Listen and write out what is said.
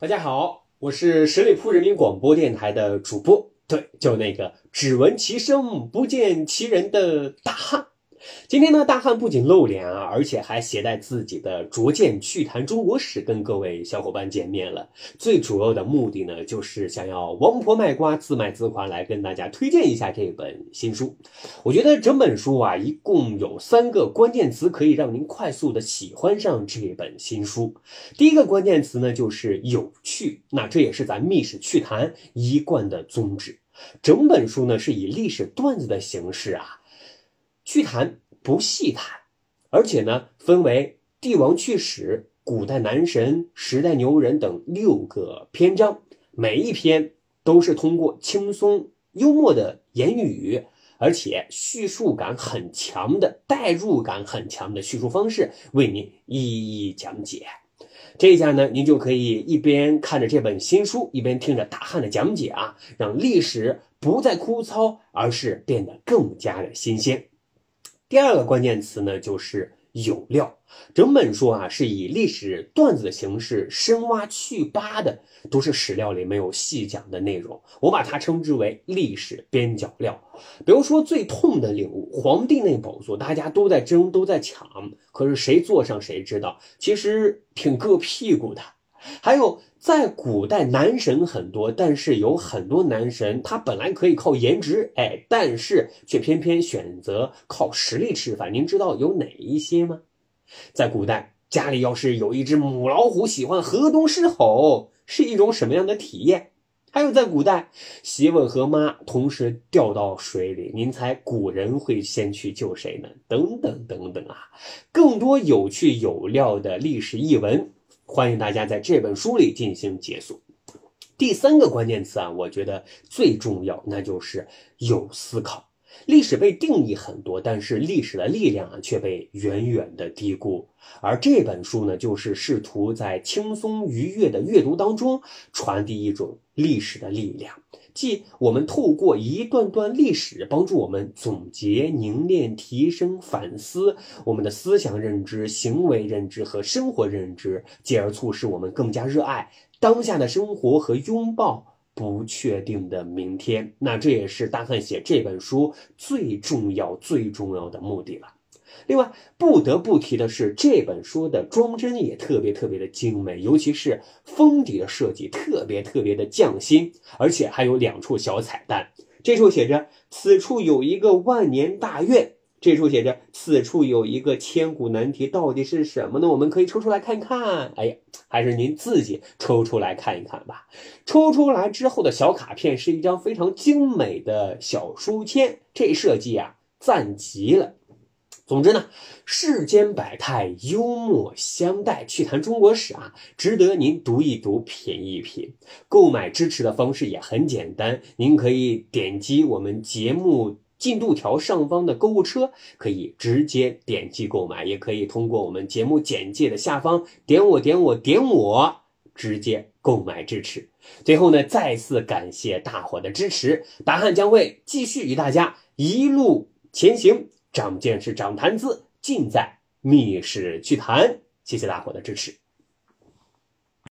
大家好，我是十里铺人民广播电台的主播，对，就那个只闻其声不见其人的大汉。今天呢，大汉不仅露脸啊，而且还携带自己的拙见趣谈中国史，跟各位小伙伴见面了。最主要的目的呢，就是想要王婆卖瓜，自卖自夸，来跟大家推荐一下这本新书。我觉得整本书啊，一共有三个关键词可以让您快速的喜欢上这本新书。第一个关键词呢，就是有趣。那这也是咱密史趣谈一贯的宗旨。整本书呢，是以历史段子的形式啊。趣谈不细谈，而且呢，分为帝王趣史、古代男神、时代牛人等六个篇章，每一篇都是通过轻松幽默的言语，而且叙述感很强的、代入感很强的叙述方式，为您一一讲解。这下呢，您就可以一边看着这本新书，一边听着大汉的讲解啊，让历史不再枯燥，而是变得更加的新鲜。第二个关键词呢，就是有料。整本书啊，是以历史段子的形式深挖去疤的，都是史料里没有细讲的内容。我把它称之为历史边角料。比如说最痛的领悟，皇帝那宝座，大家都在争，都在抢，可是谁坐上谁知道，其实挺硌屁股的。还有。在古代，男神很多，但是有很多男神，他本来可以靠颜值，哎，但是却偏偏选择靠实力吃饭。您知道有哪一些吗？在古代，家里要是有一只母老虎，喜欢河东狮吼，是一种什么样的体验？还有在古代，媳妇和妈同时掉到水里，您猜古人会先去救谁呢？等等等等啊，更多有趣有料的历史译文。欢迎大家在这本书里进行解锁。第三个关键词啊，我觉得最重要，那就是有思考。历史被定义很多，但是历史的力量啊却被远远的低估。而这本书呢，就是试图在轻松愉悦的阅读当中传递一种历史的力量。即我们透过一段段历史，帮助我们总结、凝练、提升、反思我们的思想认知、行为认知和生活认知，进而促使我们更加热爱当下的生活和拥抱不确定的明天。那这也是大汉写这本书最重要、最重要的目的了。另外，不得不提的是，这本书的装帧也特别特别的精美，尤其是封底的设计特别特别的匠心，而且还有两处小彩蛋。这处写着“此处有一个万年大院”，这处写着“此处有一个千古难题”，到底是什么呢？我们可以抽出来看一看。哎呀，还是您自己抽出来看一看吧。抽出来之后的小卡片是一张非常精美的小书签，这设计啊，赞极了。总之呢，世间百态，幽默相待，趣谈中国史啊，值得您读一读，品一品。购买支持的方式也很简单，您可以点击我们节目进度条上方的购物车，可以直接点击购买，也可以通过我们节目简介的下方点我点我点我，直接购买支持。最后呢，再次感谢大伙的支持，大汉将会继续与大家一路前行。长见识，长谈资，尽在密室趣谈。谢谢大伙的支持。